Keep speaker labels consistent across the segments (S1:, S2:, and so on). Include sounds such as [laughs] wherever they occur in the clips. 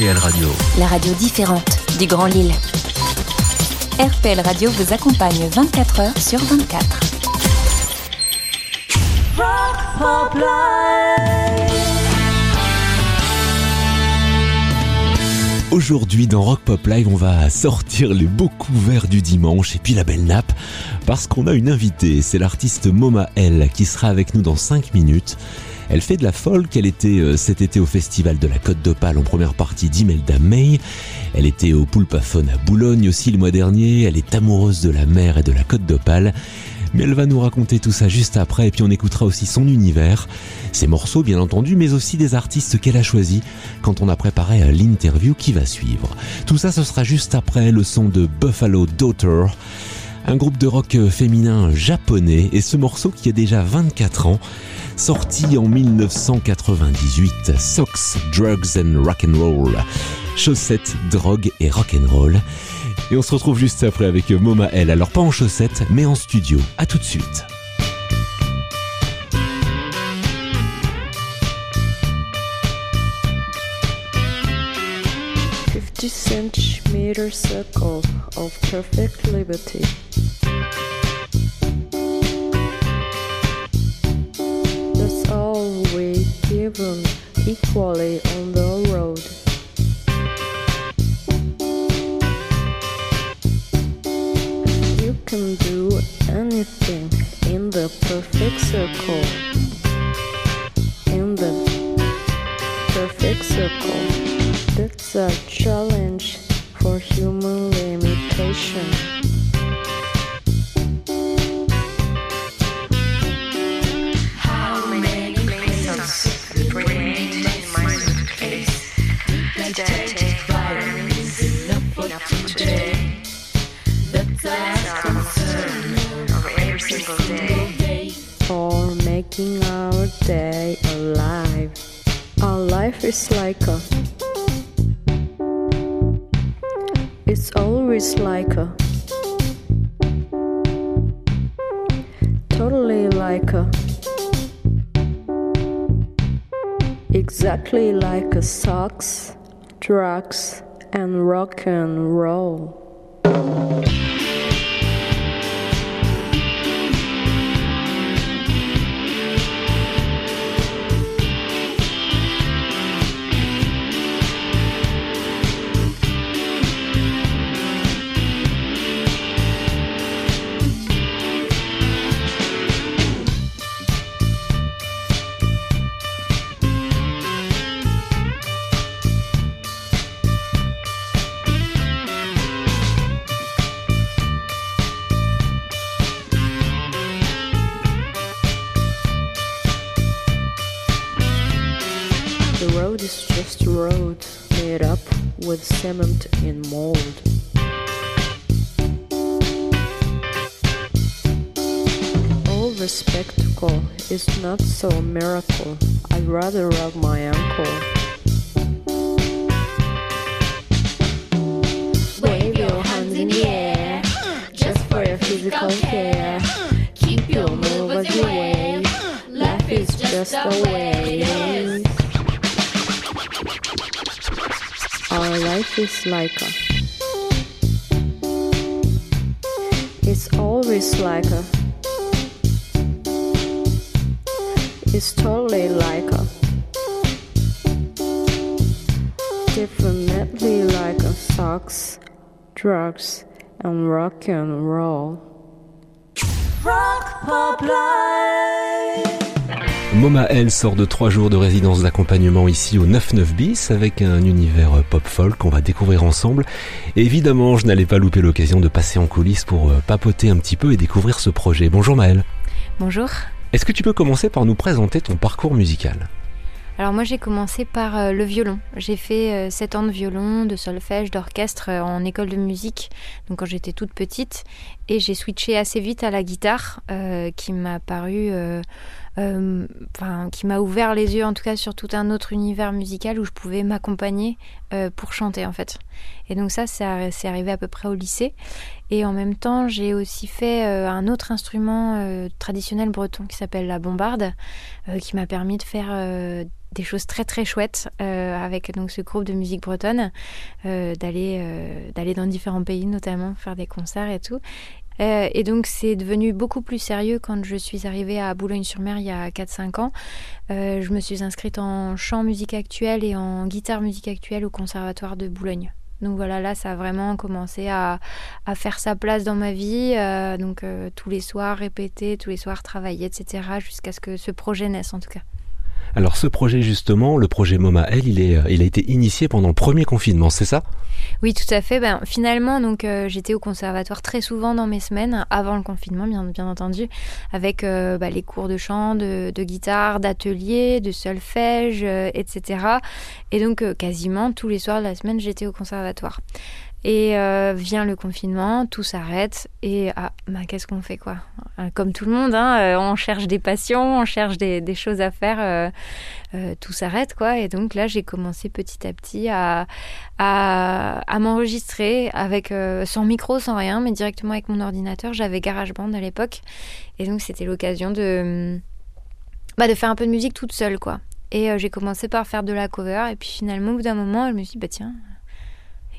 S1: RPL Radio.
S2: La radio différente du Grand Lille. RPL Radio vous accompagne 24 heures sur 24.
S3: Aujourd'hui dans Rock Pop Live, on va sortir les beaux couverts du dimanche et puis la belle nappe parce qu'on a une invitée, c'est l'artiste Moma L qui sera avec nous dans 5 minutes. Elle fait de la folk, elle était euh, cet été au festival de la Côte d'Opale en première partie d'Imelda May. Elle était au Poulpaphone à Boulogne aussi le mois dernier, elle est amoureuse de la mer et de la Côte d'Opale. Mais elle va nous raconter tout ça juste après et puis on écoutera aussi son univers, ses morceaux bien entendu, mais aussi des artistes qu'elle a choisis quand on a préparé l'interview qui va suivre. Tout ça ce sera juste après le son de Buffalo Daughter, un groupe de rock féminin japonais et ce morceau qui a déjà 24 ans, sorti en 1998, Socks, Drugs and Rock'n'Roll, chaussettes, drogue et rock'n'roll. Et on se retrouve juste après avec Moma L. Alors pas en chaussettes, mais en studio. À tout de suite.
S4: Centimeter circle of. We given equally on the road. You can do anything in the perfect circle. In the perfect circle. That's a challenge for human limitation. Socks, drugs, and rock and roll. Is not so a miracle. I'd rather rub my ankle. Wave your hands in the air, just for your physical care. Keep your move as you wave. Life is just a wave. Our life is like a. It's always like a. It's totally like a. Definitely like a socks, drugs, and rock and roll.
S3: Moma L sort de trois jours de résidence d'accompagnement ici au 99 bis avec un univers pop folk qu'on va découvrir ensemble. Et évidemment, je n'allais pas louper l'occasion de passer en coulisses pour euh, papoter un petit peu et découvrir ce projet. Bonjour Maëlle.
S5: Bonjour.
S3: Est-ce que tu peux commencer par nous présenter ton parcours musical?
S5: Alors moi j'ai commencé par euh, le violon. J'ai fait 7 ans de violon, de solfège, d'orchestre euh, en école de musique, donc quand j'étais toute petite. Et j'ai switché assez vite à la guitare, euh, qui m'a paru euh, euh, qui m'a ouvert les yeux en tout cas sur tout un autre univers musical où je pouvais m'accompagner euh, pour chanter en fait. Et donc ça, c'est arrivé à peu près au lycée. Et en même temps, j'ai aussi fait euh, un autre instrument traditionnel breton qui s'appelle la bombarde, qui m'a permis de faire des choses très très chouettes avec donc ce groupe de musique bretonne, d'aller d'aller dans différents pays notamment faire des concerts et tout. Euh, et donc c'est devenu beaucoup plus sérieux quand je suis arrivée à Boulogne-sur-Mer il y a 4-5 ans. Euh, je me suis inscrite en chant musique actuelle et en guitare musique actuelle au conservatoire de Boulogne. Donc voilà, là, ça a vraiment commencé à, à faire sa place dans ma vie. euh, donc tous les soirs répéter, tous les soirs travailler, etc. Jusqu'à ce que ce projet naisse en tout cas.
S3: Alors ce projet justement, le projet MoMA L, il, est, il a été initié pendant le premier confinement, c'est ça?
S5: Oui, tout à fait. Ben, finalement, donc euh, j'étais au conservatoire très souvent dans mes semaines, avant le confinement, bien, bien entendu, avec euh, bah, les cours de chant, de, guitare, d'atelier, de solfège, euh, etc. Et donc, euh, quasiment tous les soirs de la semaine, j'étais au conservatoire. Et euh, vient le confinement, tout s'arrête et ah, bah, qu'est-ce qu'on fait quoi? Euh, Comme tout le monde, hein, euh, on cherche des passions, on cherche des, choses à faire, tout s'arrête quoi. Et donc là, j'ai commencé petit à petit à, m'enregistrer avec sans micro, sans rien, mais directement avec mon ordinateur. J'avais GarageBand à l'époque, et donc c'était l'occasion de bah, de faire un peu de musique toute seule quoi. Et j'ai commencé par faire de la cover, et puis finalement, au bout d'un moment, je me suis dit bah tiens.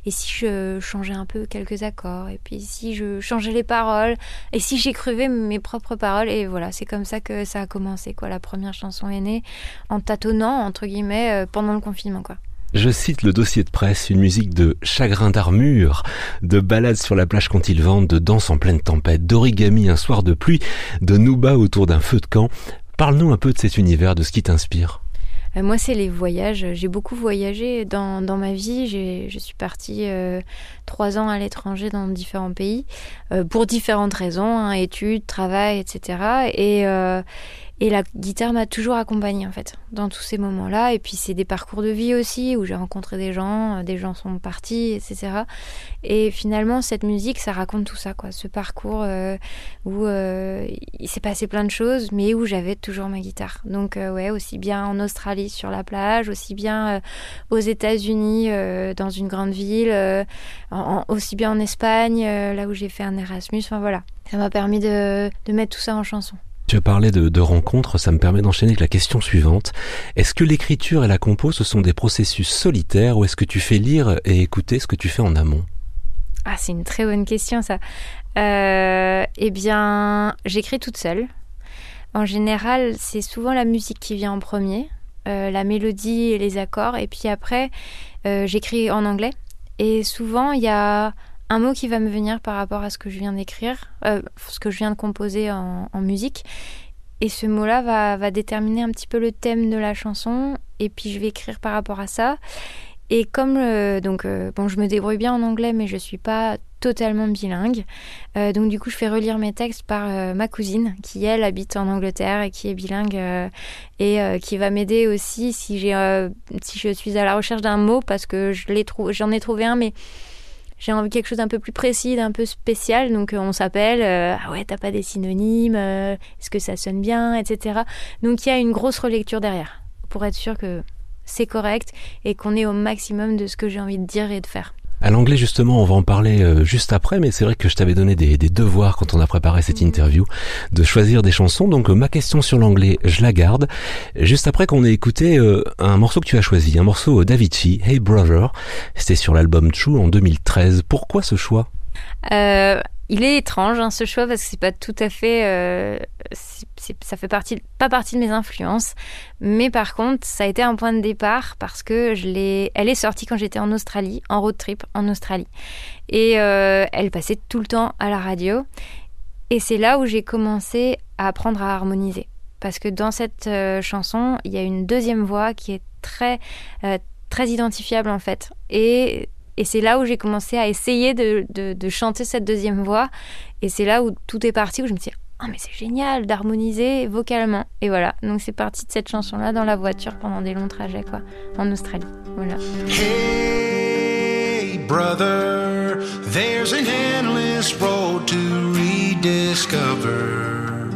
S5: Et si je changeais un peu quelques accords Et puis si je changeais les paroles Et si j'écrivais mes propres paroles Et voilà, c'est comme ça que ça a commencé. Quoi. La première chanson est née en tâtonnant, entre guillemets, euh, pendant le confinement. Quoi.
S3: Je cite le dossier de presse, une musique de chagrin d'armure, de balade sur la plage quand il vente, de danse en pleine tempête, d'origami un soir de pluie, de nouba autour d'un feu de camp. Parle-nous un peu de cet univers, de ce qui t'inspire.
S5: Euh, moi, c'est les voyages. J'ai beaucoup voyagé dans, ma vie. Je suis partie euh, trois ans à l'étranger dans différents pays euh, pour différentes raisons, hein, études, travail, etc. Et, et la guitare m'a toujours accompagnée en fait dans tous ces moments-là. Et puis c'est des parcours de vie aussi où j'ai rencontré des gens, euh, des gens sont partis, etc. Et finalement, cette musique, ça raconte tout ça, quoi. Ce parcours euh, où euh, il s'est passé plein de choses, mais où j'avais toujours ma guitare. Donc, euh, ouais, aussi bien en Australie sur la plage, aussi bien aux États-Unis dans une grande ville, aussi bien en Espagne, là où j'ai fait un Erasmus. Enfin voilà, ça m'a permis de mettre tout ça en chanson.
S3: Tu as parlé de, rencontres, ça me permet d'enchaîner avec la question suivante. Est-ce que l'écriture et la compo, ce sont des processus solitaires ou est-ce que tu fais lire et écouter ce que tu fais en amont?
S5: Ah, c'est une très bonne question ça. Euh, eh bien, j'écris toute seule. En général, c'est souvent la musique qui vient en premier, euh, la mélodie et les accords, et puis après, euh, j'écris en anglais. Et souvent, il y a un mot qui va me venir par rapport à ce que je viens d'écrire, euh, ce que je viens de composer en, musique. Et ce mot-là va, déterminer un petit peu le thème de la chanson, et puis je vais écrire par rapport à ça. Et comme euh, donc euh, bon, je me débrouille bien en anglais, mais je suis pas totalement bilingue. Donc du coup, je fais relire mes textes par ma cousine, qui elle habite en Angleterre et qui est bilingue et qui va m'aider aussi si si je suis à la recherche d'un mot parce que j'en ai trouvé un, mais j'ai envie de quelque chose d'un peu plus précis, d'un peu spécial. Donc euh, on s'appelle, euh, ah ouais, t'as pas des synonymes, euh, est-ce que ça sonne bien, etc. Donc il y a une grosse relecture derrière pour être sûr que c'est correct et qu'on est au maximum de ce que j'ai envie de dire et de faire.
S3: À l'anglais, justement, on va en parler euh, juste après, mais c'est vrai que je t'avais donné des, devoirs quand on a préparé cette interview, de choisir des chansons. Donc, euh, ma question sur l'anglais, je la garde. Juste après qu'on ait écouté euh, un morceau que tu as choisi, un morceau d'Avicii, Hey Brother. C'était sur l'album True en 2013. Pourquoi ce choix?
S5: Il est étrange hein, ce choix parce que c'est pas tout à fait, euh, ça fait partie, pas partie de mes influences, mais par contre ça a été un point de départ parce que je l'ai, elle est sortie quand j'étais en Australie, en road trip en Australie, et euh, elle passait tout le temps à la radio, et c'est là où j'ai commencé à apprendre à harmoniser. Parce que dans cette euh, chanson il y a une deuxième voix qui est très euh, très identifiable en fait. Et et c'est là où j'ai commencé à essayer de, de- chanter cette deuxième voix. Et c'est là où tout est parti, où je me suis dit, ah mais c'est génial d'harmoniser vocalement. Et voilà, donc c'est parti de cette chanson-là dans la voiture pendant des longs trajets, quoi, en Australie. Voilà.
S6: Hey, brother, there's an endless road to rediscover.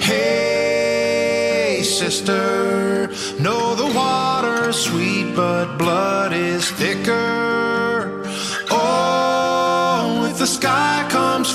S6: Hey, sister. Know the water's sweet, but blood is thicker.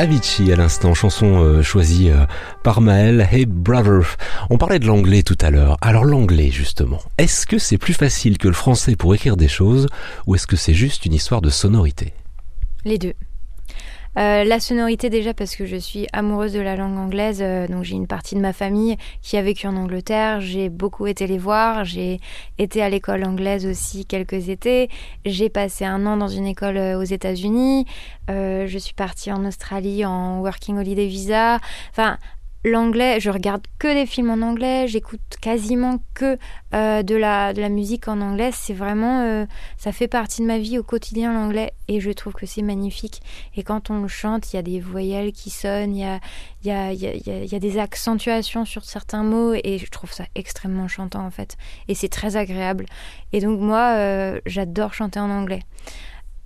S3: Avicii à l'instant, chanson euh, choisie euh, par Maël. Hey brother, on parlait de l'anglais tout à l'heure. Alors l'anglais justement, est-ce que c'est plus facile que le français pour écrire des choses ou est-ce que c'est juste une histoire de sonorité?
S5: Les deux. Euh, la sonorité déjà parce que je suis amoureuse de la langue anglaise, euh, donc j'ai une partie de ma famille qui a vécu en Angleterre, j'ai beaucoup été les voir, j'ai été à l'école anglaise aussi quelques étés, j'ai passé un an dans une école euh, aux États-Unis, je suis partie en Australie en working holiday visa, enfin l'anglais, je regarde que des films en anglais, j'écoute quasiment que euh, de, la, de la musique en anglais. C'est vraiment, euh, ça fait partie de ma vie au quotidien l'anglais et je trouve que c'est magnifique. Et quand on le chante, il y a des voyelles qui sonnent, il y a, y, a, y, a, y a des accentuations sur certains mots et je trouve ça extrêmement chantant en fait. Et c'est très agréable. Et donc moi, euh, j'adore chanter en anglais.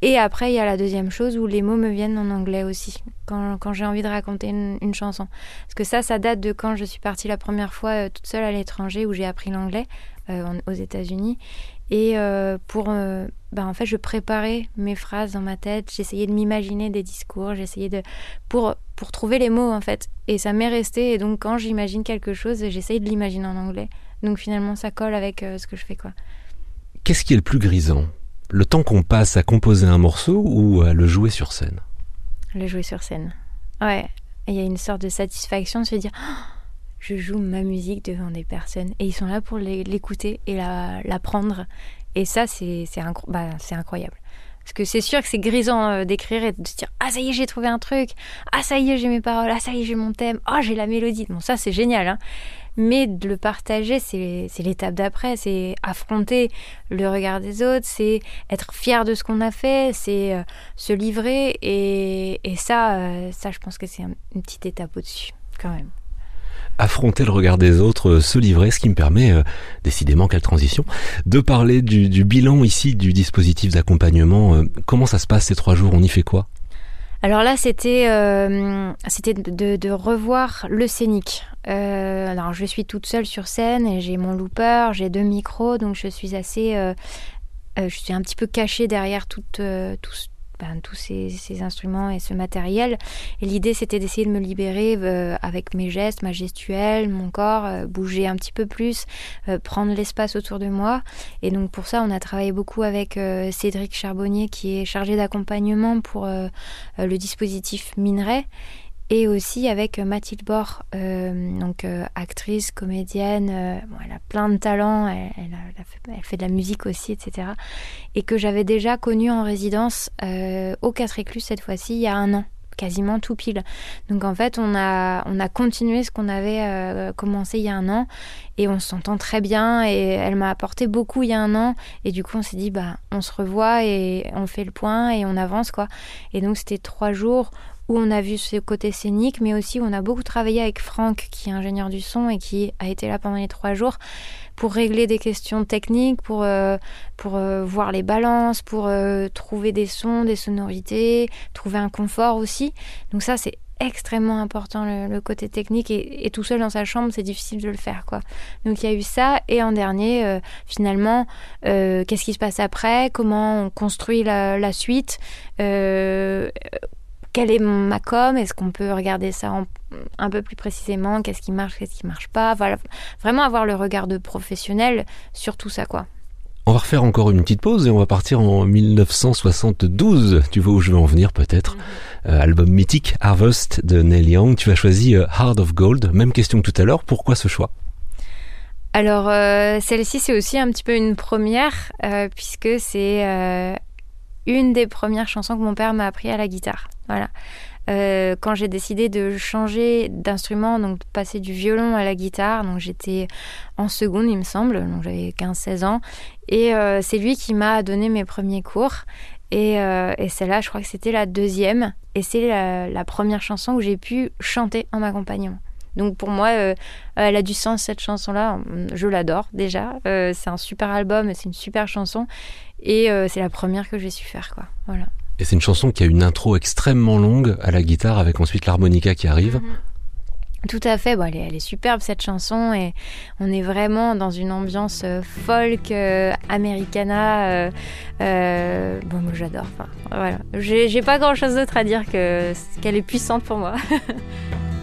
S5: Et après, il y a la deuxième chose où les mots me viennent en anglais aussi, quand, j'ai envie de raconter une, chanson. Parce que ça, ça date de quand je suis partie la première fois euh, toute seule à l'étranger, où j'ai appris l'anglais euh, aux États-Unis. Et euh, pour, ben, en fait, je préparais mes phrases dans ma tête. J'essayais de m'imaginer des discours. J'essayais de pour pour trouver les mots en fait. Et ça m'est resté. Et donc quand j'imagine quelque chose, j'essaye de l'imaginer en anglais. Donc finalement, ça colle avec ce que je fais quoi.
S3: Qu'est-ce qui est le plus grisant? Le temps qu'on passe à composer un morceau ou à le jouer sur scène
S5: Le jouer sur scène. Ouais. Il y a une sorte de satisfaction de se dire. Ah, je joue ma musique devant des personnes et ils sont là pour l'é- l'écouter et la. Et ça, bah, c'est incroyable. Parce que c'est sûr que c'est grisant euh, d'écrire et de se dire Ah, ça y est, j'ai trouvé un truc. Ah, ça y est, j'ai mes paroles. Ah, ça y est, j'ai mon thème. Ah, j'ai la mélodie. Bon, ça, c'est génial. Hein. Mais de le partager, c'est l'étape d'après. C'est affronter le regard des autres. C'est être fier de ce qu'on a fait. C'est euh, se livrer. Et, ça, euh, ça, je pense que c'est un- une petite étape au-dessus, quand même.
S3: affronter le regard des autres, euh, se livrer, ce qui me permet, décidément quelle transition, de parler du, bilan ici du dispositif d'accompagnement. Comment ça se passe ces trois jours On y fait quoi?
S5: Alors là, c'était euh, c'était de, revoir le scénique. Euh, alors, je suis toute seule sur scène et j'ai mon looper, j'ai deux micros, donc je suis assez, euh, je suis un petit peu cachée derrière toute, tout ben, tous ces, instruments et ce matériel. Et l'idée, c'était d'essayer de me libérer euh, avec mes gestes, ma gestuelle, mon corps, euh, bouger un petit peu plus, euh, prendre l'espace autour de moi. Et donc pour ça, on a travaillé beaucoup avec Cédric Charbonnier, qui est chargé d'accompagnement pour le dispositif Minerai. Et aussi avec Mathilde Bord, euh, donc euh, actrice, comédienne, euh, bon, elle a plein de talents, elle, a- fait, de la musique aussi, etc. Et que j'avais déjà connue en résidence au 4 Éclus cette fois-ci, il y a un an, quasiment tout pile. Donc en fait, on a, on a continué ce qu'on avait commencé il y a un an et on s'entend très bien et elle m'a apporté beaucoup il y a un an et du coup on s'est dit bah on se revoit et on fait le point et on avance quoi. Et donc c'était trois jours où on a vu ce côté scénique, mais aussi où on a beaucoup travaillé avec Franck, qui est ingénieur du son et qui a été là pendant les trois jours pour régler des questions techniques, pour, euh, pour euh, voir les balances, pour euh, trouver des sons, des sonorités, trouver un confort aussi. Donc ça, c'est extrêmement important le, côté technique et, tout seul dans sa chambre c'est difficile de le faire quoi donc il y a eu ça et en dernier finalement qu'est-ce qui se passe après comment on construit la, suite quelle est ma com Est-ce qu'on peut regarder ça en- un peu plus précisément Qu'est-ce qui marche, qu'est-ce qui marche pas Voilà, vraiment avoir le regard de professionnel sur tout ça, quoi.
S3: On va refaire encore une petite pause et on va partir en 1972. Tu vois où je veux en venir peut-être? Euh, Album mythique Harvest de Neil Young. Tu as choisi euh, Heart of Gold. Même question que tout à l'heure. Pourquoi ce choix?
S5: Alors, euh, celle-ci, c'est aussi un petit peu une première, euh, puisque c'est une des premières chansons que mon père m'a appris à la guitare. Voilà. Euh, quand j'ai décidé de changer d'instrument, donc de passer du violon à la guitare, donc j'étais en seconde, il me semble, donc j'avais 15-16 ans, et euh, c'est lui qui m'a donné mes premiers cours. Et, euh, et celle-là, je crois que c'était la deuxième, et c'est la, la première chanson où j'ai pu chanter en accompagnement. Donc pour moi, euh, elle a du sens cette chanson-là. Je l'adore déjà. Euh, c'est un super album, c'est une super chanson, et euh, c'est la première que j'ai su faire, quoi. Voilà.
S3: Et c'est une chanson qui a une intro extrêmement longue à la guitare avec ensuite l'harmonica qui arrive.
S5: Tout à fait, bon, elle, est, elle est superbe cette chanson et on est vraiment dans une ambiance euh, folk, euh, americana. euh, bon, moi j'adore. Enfin, voilà. J'ai j'ai pas grand chose d'autre à dire que qu'elle est puissante pour moi. [laughs]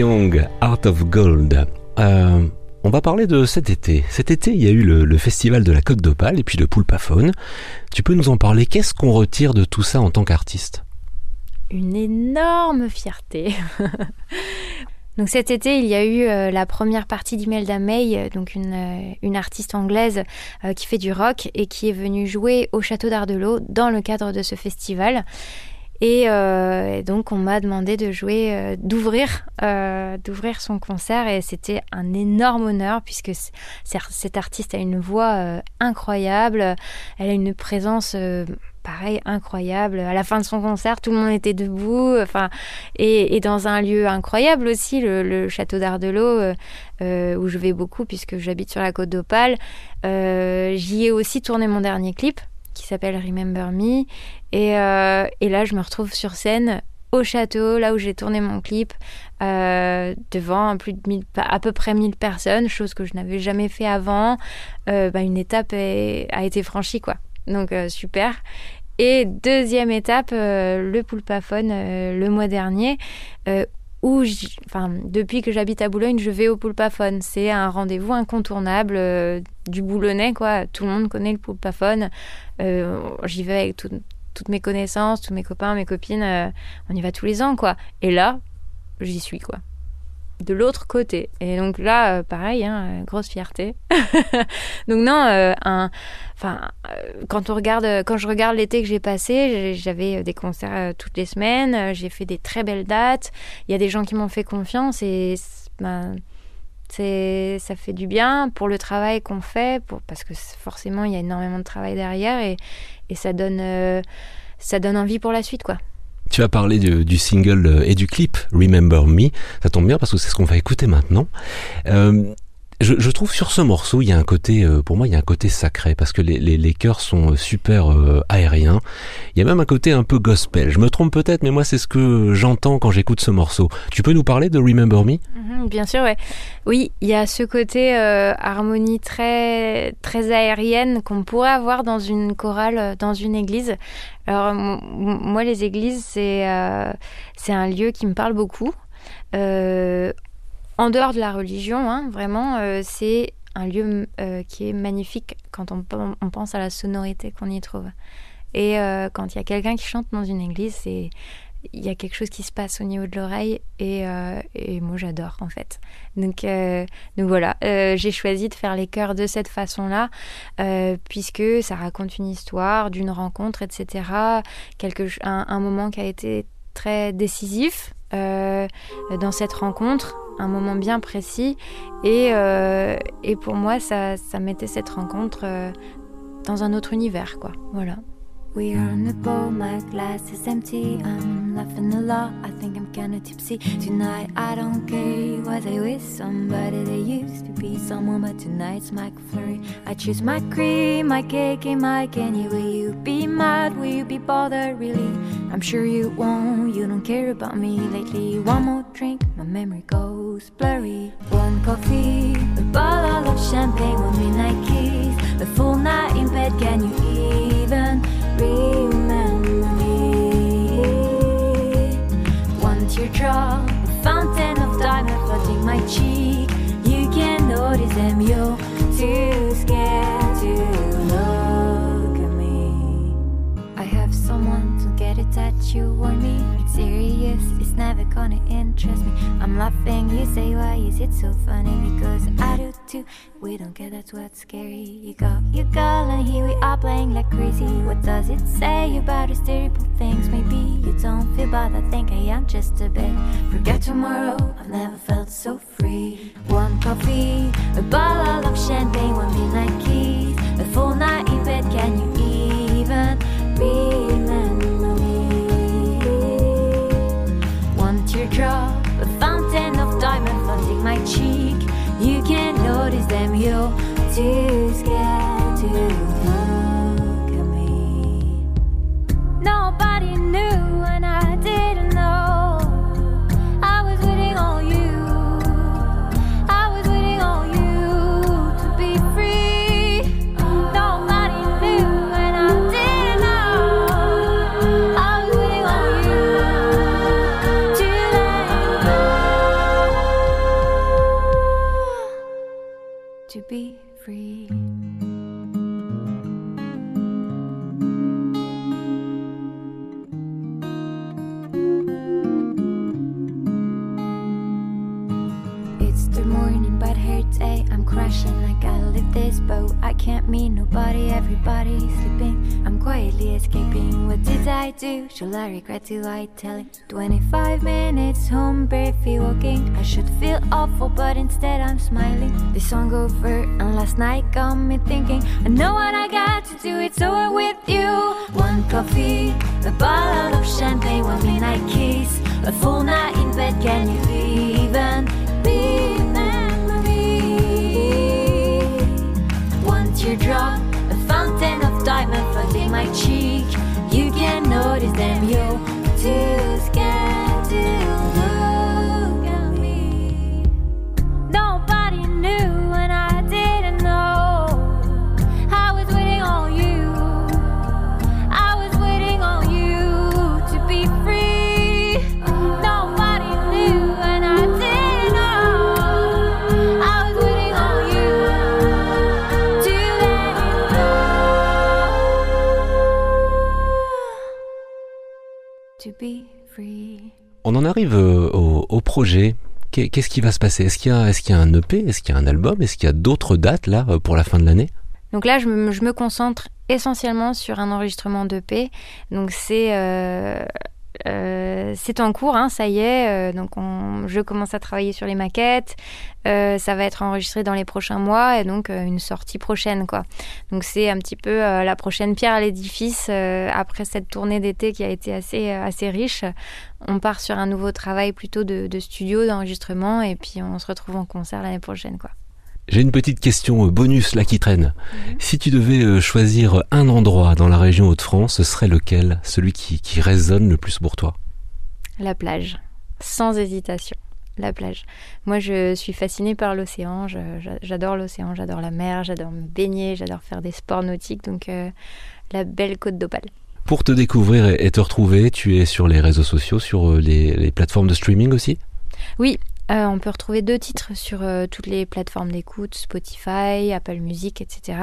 S3: Young, Art of Gold. Euh, on va parler de cet été. Cet été, il y a eu le, festival de la Côte d'Opale et puis le Poulpaphone. Tu peux nous en parler? Qu'est-ce qu'on retire de tout ça en tant qu'artiste?
S5: Une énorme fierté. [laughs] donc cet été, il y a eu euh, la première partie d'Imelda May, donc une, euh, une artiste anglaise qui fait du rock et qui est venue jouer au Château d'Ardelot dans le cadre de ce festival. Et, euh, et donc on m'a demandé de jouer, euh, d'ouvrir, euh, d'ouvrir son concert et c'était un énorme honneur puisque cette artiste a une voix incroyable, elle a une présence pareil incroyable. À la fin de son concert, tout le monde était debout, enfin et, et dans un lieu incroyable aussi, le, le château d'Ardelot euh, où je vais beaucoup puisque j'habite sur la côte d'Opale. Euh, J'y ai aussi tourné mon dernier clip qui s'appelle Remember Me et, euh, et là je me retrouve sur scène au château, là où j'ai tourné mon clip, euh, devant plus de 1000, à peu près 1000 personnes, chose que je n'avais jamais fait avant. Euh, bah, une étape a été franchie, quoi. Donc super. Et deuxième étape, le Poulpaphone le mois dernier, où, enfin, depuis que j'habite à Boulogne, je vais au Poulpaphone. C'est un rendez-vous incontournable euh, du Boulonnais, quoi. Tout le monde connaît le Poulpaphone. Euh, J'y vais avec tout- toutes mes connaissances, tous mes copains, mes copines. euh, on y va tous les ans, quoi. Et là, j'y suis, quoi. De l'autre côté. Et donc là, euh, pareil, hein, euh, grosse fierté. [laughs] donc non, euh, un, enfin, quand on regarde, quand je regarde l'été que j'ai passé, j'avais des concerts toutes les semaines. J'ai fait des très belles dates. Il y a des gens qui m'ont fait confiance et ben, c'est, ça fait du bien pour le travail qu'on fait, pour, parce que forcément il y a énormément de travail derrière et, et ça donne, ça donne envie pour la suite, quoi.
S3: Tu as parlé du, single euh, et du clip Remember Me. Ça tombe bien parce que c'est ce qu'on va écouter maintenant. Euh, je, trouve sur ce morceau, il y a un côté, euh, pour moi, il y a un côté sacré parce que les, les, chœurs sont euh, super euh, aériens. Il y a même un côté un peu gospel. Je me trompe peut-être, mais moi, c'est ce que j'entends quand j'écoute ce morceau. Tu peux nous parler de Remember Me?
S5: Mhm, bien sûr, ouais. Oui, il y a ce côté harmonie très, très aérienne qu'on pourrait avoir dans une chorale, dans une église. Alors, moi, les églises, c'est c'est un lieu qui me parle beaucoup. En dehors de la religion, hein, vraiment, euh, c'est un lieu euh, qui est magnifique quand on, pen- on pense à la sonorité qu'on y trouve. Et euh, quand il y a quelqu'un qui chante dans une église, il y a quelque chose qui se passe au niveau de l'oreille et, moi j'adore en fait. Donc, voilà, j'ai choisi de faire les chœurs de cette façon-là puisque ça raconte une histoire d'une rencontre, etc. Un, moment qui a été très décisif dans cette rencontre, un moment bien précis et, euh, et pour moi ça, ça mettait cette rencontre euh, dans un autre univers quoi. Voilà.
S7: Laughing a lot, I think I'm kinda tipsy. Tonight I don't care, was I with somebody that used to be someone, but tonight's my flurry. I choose my cream, my cake, and my candy. Will you be mad? Will you be bothered? Really? I'm sure you won't, you don't care about me lately. One more drink, my memory goes blurry. One coffee, a bottle of champagne, one midnight kiss. A full night in bed, can you teardrop, a fountain of diamonds flooding my cheek. You can notice them, you're too scared to. Not gonna interest me. I'm laughing, you say, why is it so funny? Because I do too. We don't care, that's what's scary. You got your girl, and here we are playing like crazy. What does it say about us terrible things? Maybe you don't feel bad, I think I am just a bit. Forget tomorrow, I've never felt so free. One coffee, a bottle of champagne, one midnight kiss, a full night in bed. Can you even remember Teardrop, a fountain of diamond flooding my cheek. You can't notice them, you're too scared to look at me. Nobody knew, do? Should I regret to I tell it? 25 minutes home, barely walking. I should feel awful, but instead I'm smiling. The song over, and last night got me thinking. I know what I got to do, it's over with you. One coffee, a bottle of champagne, one midnight kiss, a full night in bed. Can you even remember me? One teardrop, a fountain of diamond flooding my cheek them you do. On
S3: en arrive euh, au, projet. Qu'est- Qu'est-ce qui va se passer? Est-ce qu'il y, a- un EP Est-ce qu'il y a un album? Est-ce qu'il y a d'autres dates là euh, pour la fin de l'année?
S5: Donc là, je me, je me concentre essentiellement sur un enregistrement d'EP. Donc c'est euh, euh, c'est en cours, hein, ça y est. euh, donc on- je commence à travailler sur les maquettes. Euh, ça va être enregistré dans les prochains mois et donc euh, une sortie prochaine, quoi. Donc c'est un petit peu euh, la prochaine pierre à l'édifice après cette tournée d'été qui a été assez assez riche. On part sur un nouveau travail plutôt de, de studio, d'enregistrement et puis on se retrouve en concert l'année prochaine, quoi.
S3: J'ai une petite question euh, bonus là qui traîne. Si tu devais euh, choisir un endroit dans la région Hauts-de-France, ce serait lequel? Celui qui, qui résonne le plus pour toi?
S5: La plage, sans hésitation. La plage. Moi, je suis fascinée par l'océan. J'adore l'océan, j'adore la mer, j'adore me baigner, j'adore faire des sports nautiques. Donc, euh, la belle côte d'Opale.
S3: Pour te découvrir et te retrouver, tu es sur les réseaux sociaux, sur les, les plateformes de streaming aussi?
S5: Oui, euh, on peut retrouver deux titres sur euh, toutes les plateformes d'écoute, Spotify, Apple Music, etc.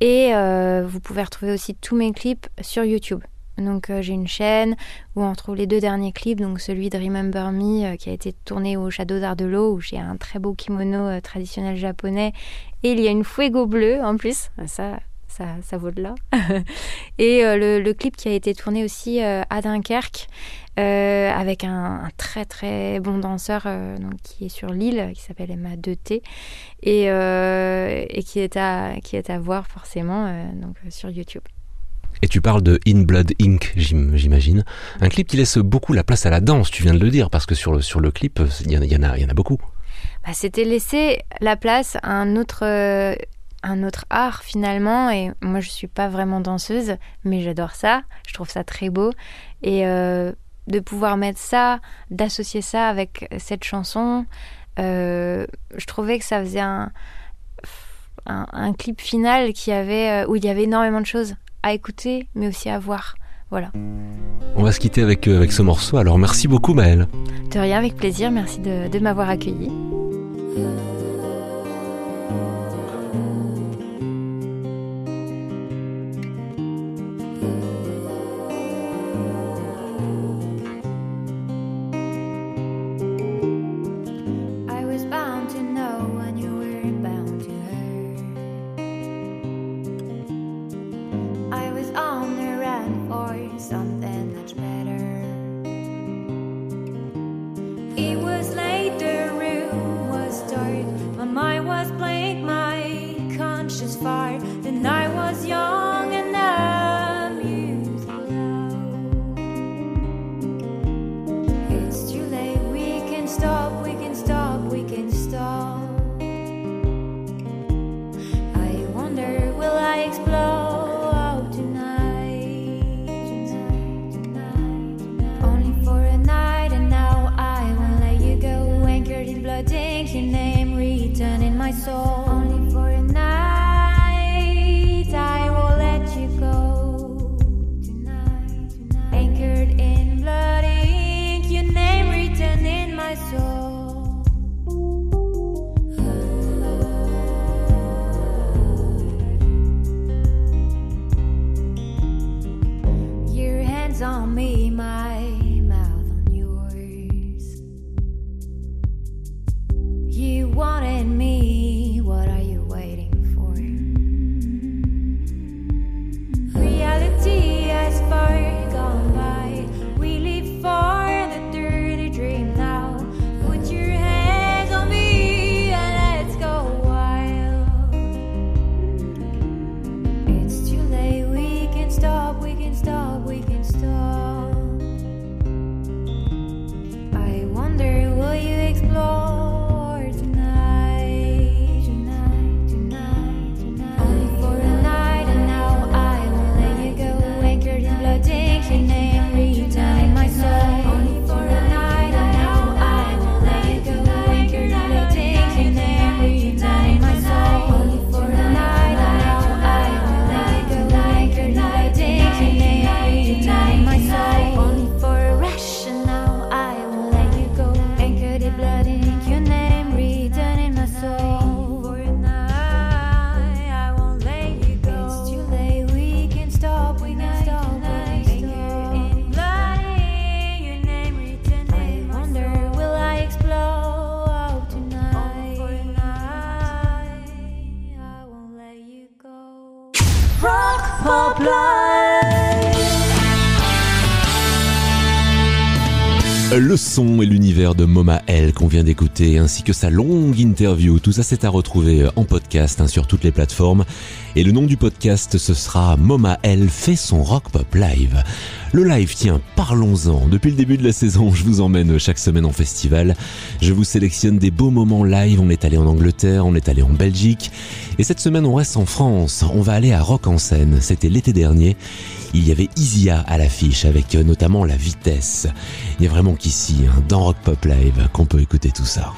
S5: Et euh, vous pouvez retrouver aussi tous mes clips sur YouTube. Donc j'ai une chaîne où on retrouve les deux derniers clips, donc celui de Remember Me qui a été tourné au de l'eau où j'ai un très beau kimono traditionnel japonais et il y a une fuego bleue en plus, ça ça, ça vaut de là. [laughs] et euh, le, le clip qui a été tourné aussi euh, à Dunkerque euh, avec un, un très très bon danseur donc, qui est sur l'île, qui s'appelle Emma 2T, et, et qui, est à, qui est à voir forcément donc, sur YouTube.
S3: Et tu parles de In Blood Inc, j'im- j'imagine. Un clip qui laisse beaucoup la place à la danse, tu viens de le dire, parce que sur le, sur le clip, il y, en a- y en a, beaucoup.
S5: Bah, C'était laisser la place à un autre, un autre art finalement, et moi je suis pas vraiment danseuse, mais j'adore ça, je trouve ça très beau, et euh, de pouvoir mettre ça, d'associer ça avec cette chanson, euh, je trouvais que ça faisait un, un, un clip final qui avait, euh, où il y avait énormément de choses à écouter, mais aussi à voir. Voilà.
S3: On va se quitter avec, avec ce morceau, alors merci beaucoup Maëlle.
S5: De rien, avec plaisir, merci de, de m'avoir accueilli.
S8: et l'univers de Moma L qu'on vient d'écouter, ainsi que sa longue interview. Tout ça, c'est à retrouver euh, en podcast hein, sur toutes les plateformes. Et le nom du podcast, ce sera Moma L fait son rock pop live. Le live, tiens, parlons-en. Depuis le début de la saison, je vous emmène euh, chaque semaine en festival. Je vous sélectionne des beaux moments live. On est allé en Angleterre, on est allé en Belgique. Et cette semaine, on reste en France. On va aller à Rock en scène. C'était l'été dernier. Il y avait Isia à l'affiche avec euh, notamment la vitesse. Il y a vraiment qu'ici, hein, dans Rock Pop Live, qu'on peut écouter tout ça.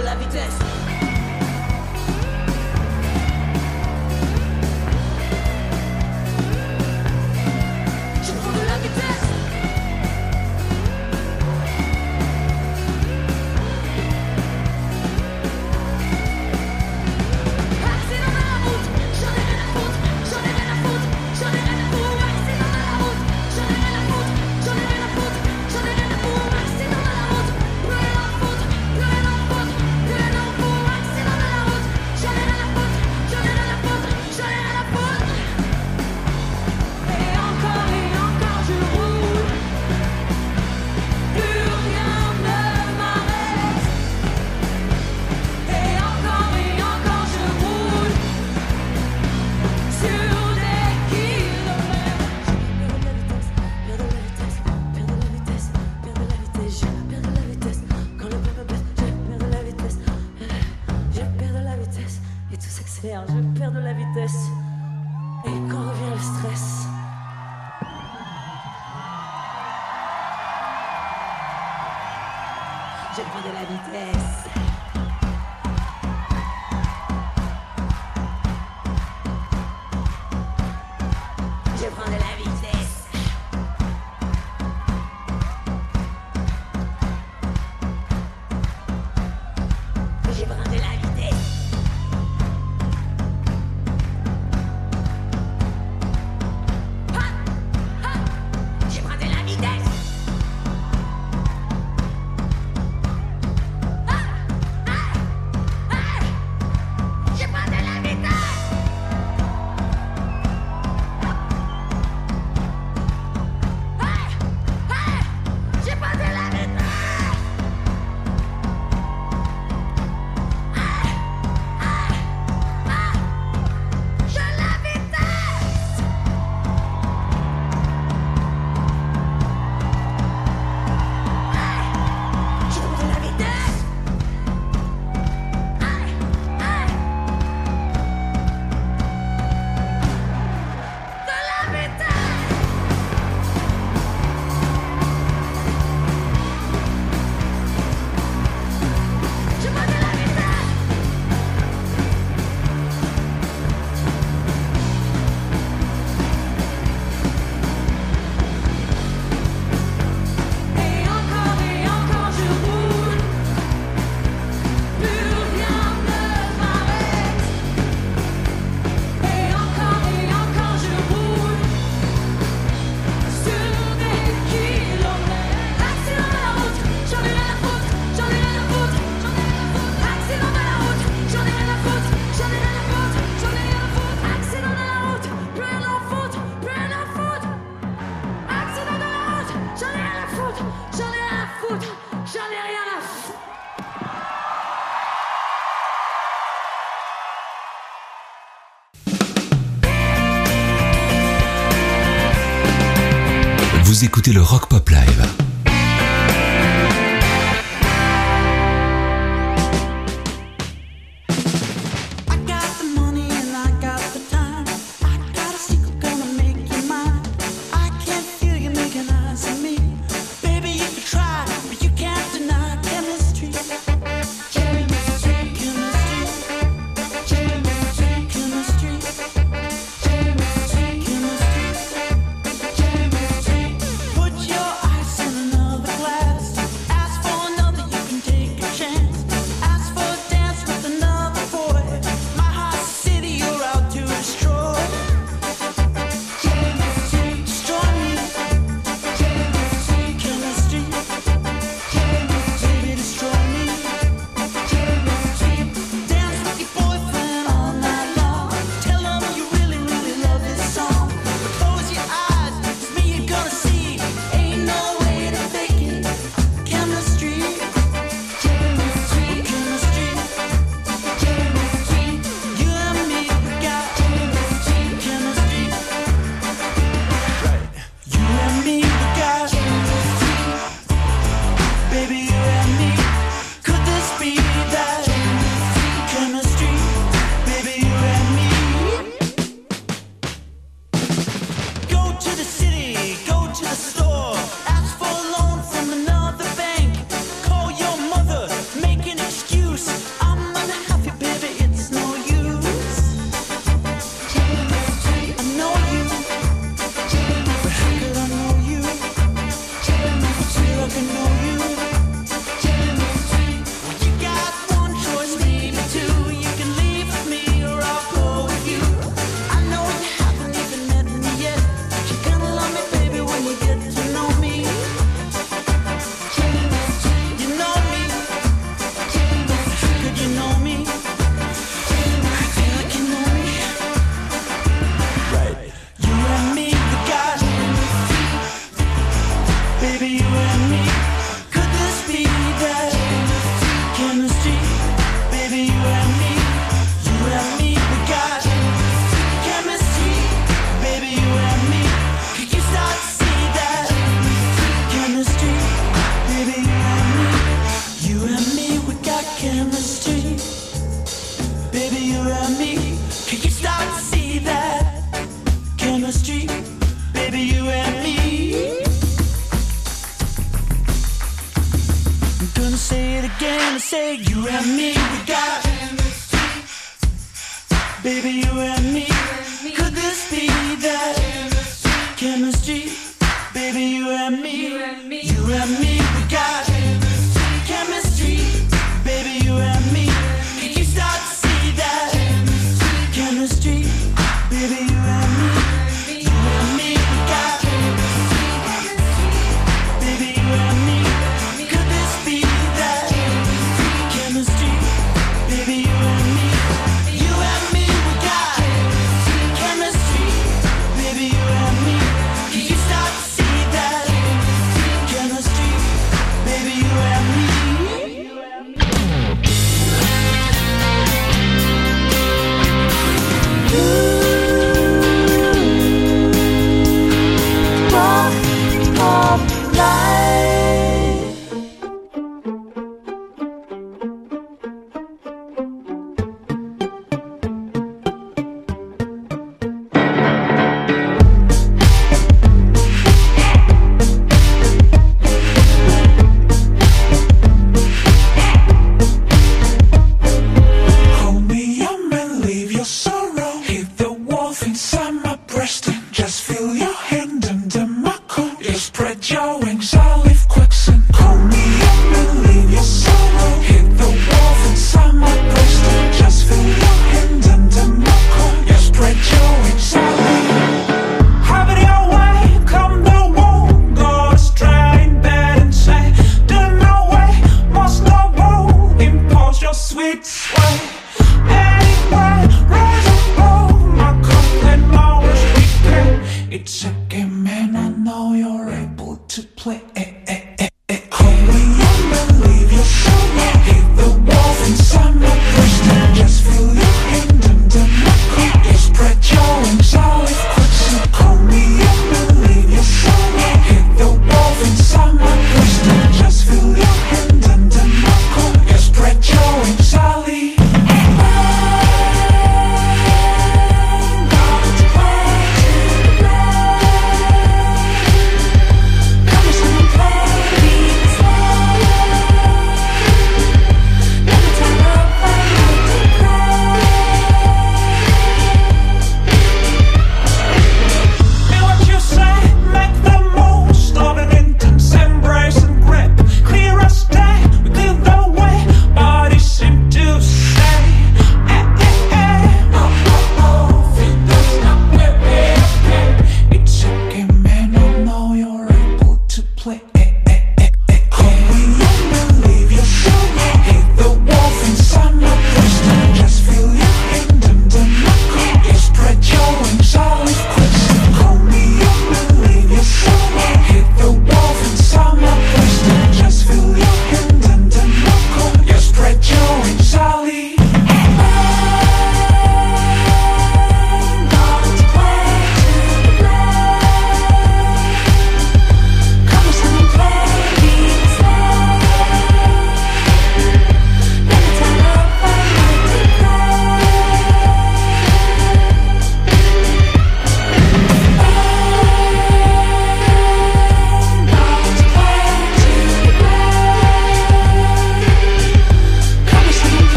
S9: de la vitesse.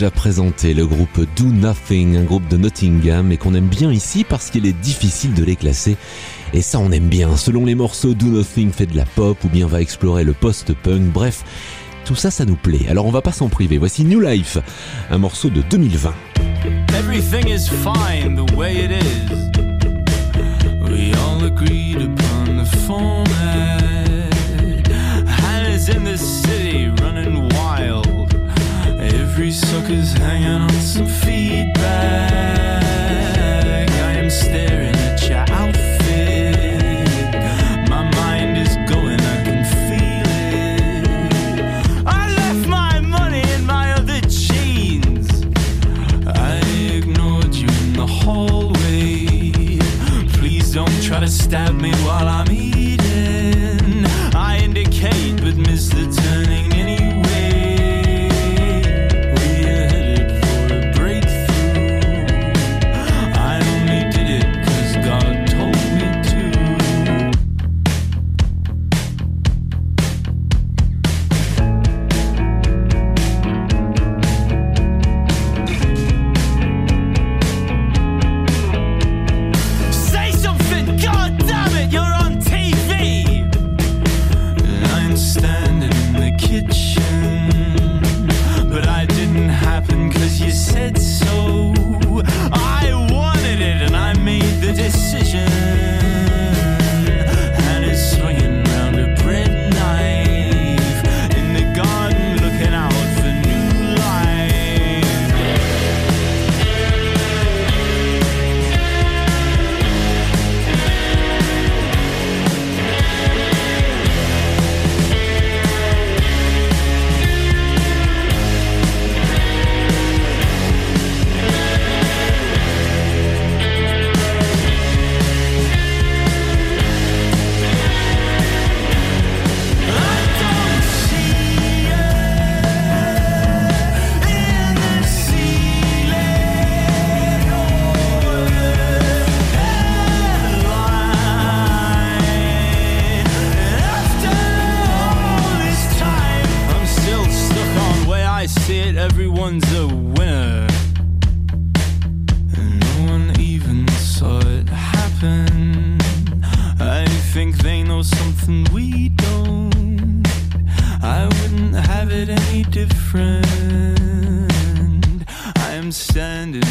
S3: déjà présenté le groupe Do Nothing, un groupe de Nottingham et qu'on aime bien ici parce qu'il est difficile de les classer. Et ça on aime bien. Selon les morceaux, Do Nothing fait de la pop ou bien va explorer le post-punk. Bref, tout ça ça nous plaît. Alors on va pas s'en priver. Voici New Life, un morceau de 2020.
S10: Everything is fine the way it is. We all agreed upon the in the city running Every sucker's hanging on some feedback. I am staring at your outfit. My mind is going, I can feel it. I left my money in my other jeans. I ignored you in the hallway. Please don't try to stab me while I'm eating.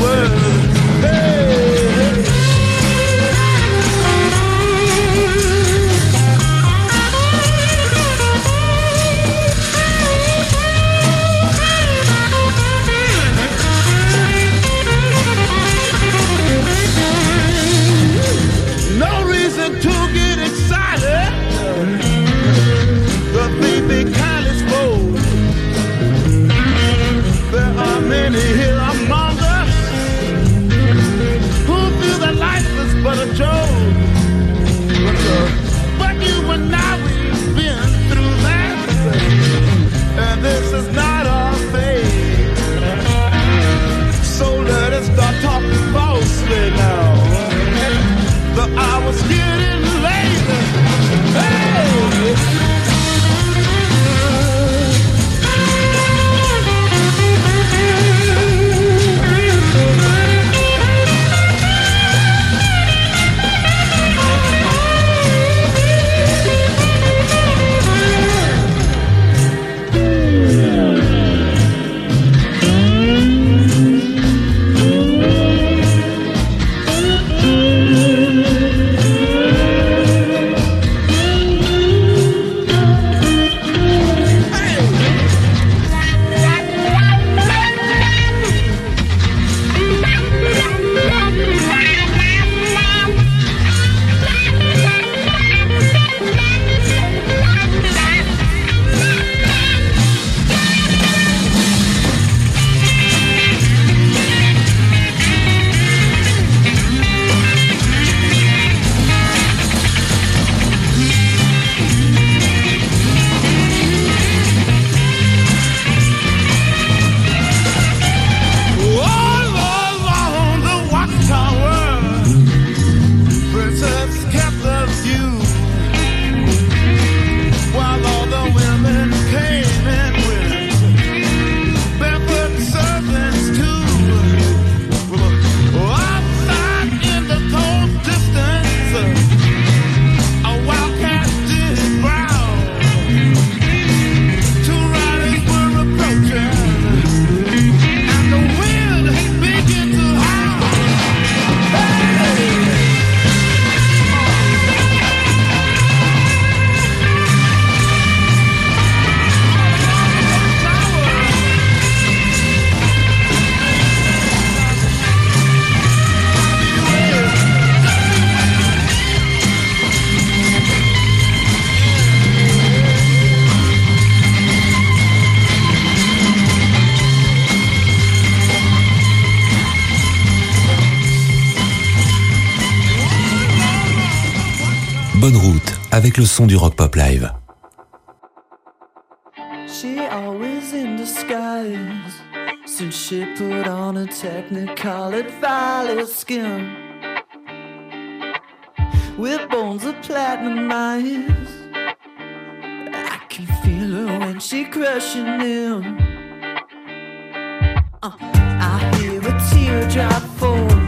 S11: it
S3: avec le son du Rock Pop Live.
S8: She always in disguise since she put on a technicolored violet skin with bones of platinum eyes. I can feel her when she crushing them. Uh, I hear a teardrop fall.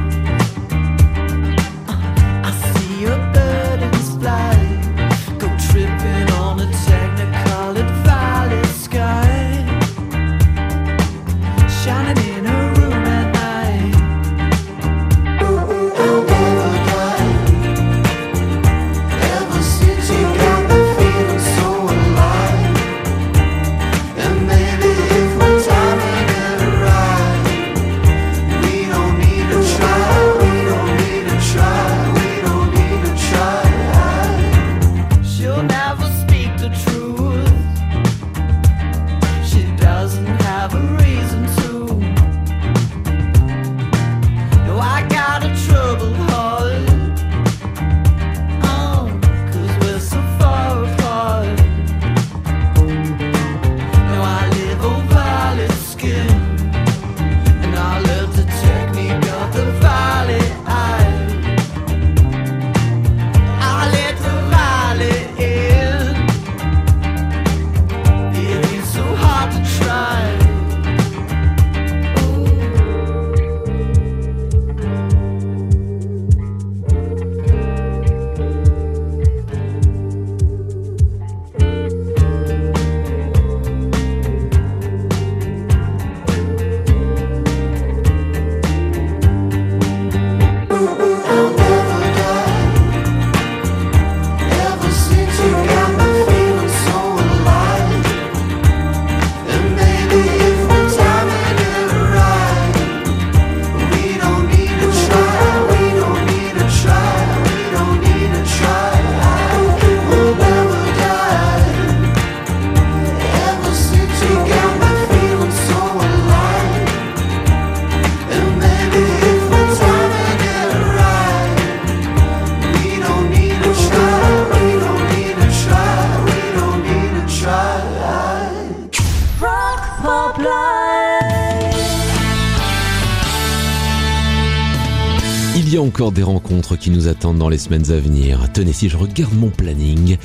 S3: Attendent dans les semaines à venir. Tenez, si je regarde mon planning,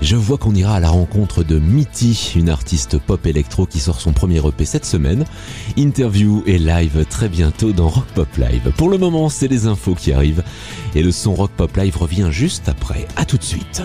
S3: je vois qu'on ira à la rencontre de Mitty, une artiste pop électro qui sort son premier EP cette semaine. Interview et live très bientôt dans Rock Pop Live. Pour le moment, c'est les infos qui arrivent et le son Rock Pop Live revient juste après. À tout de suite.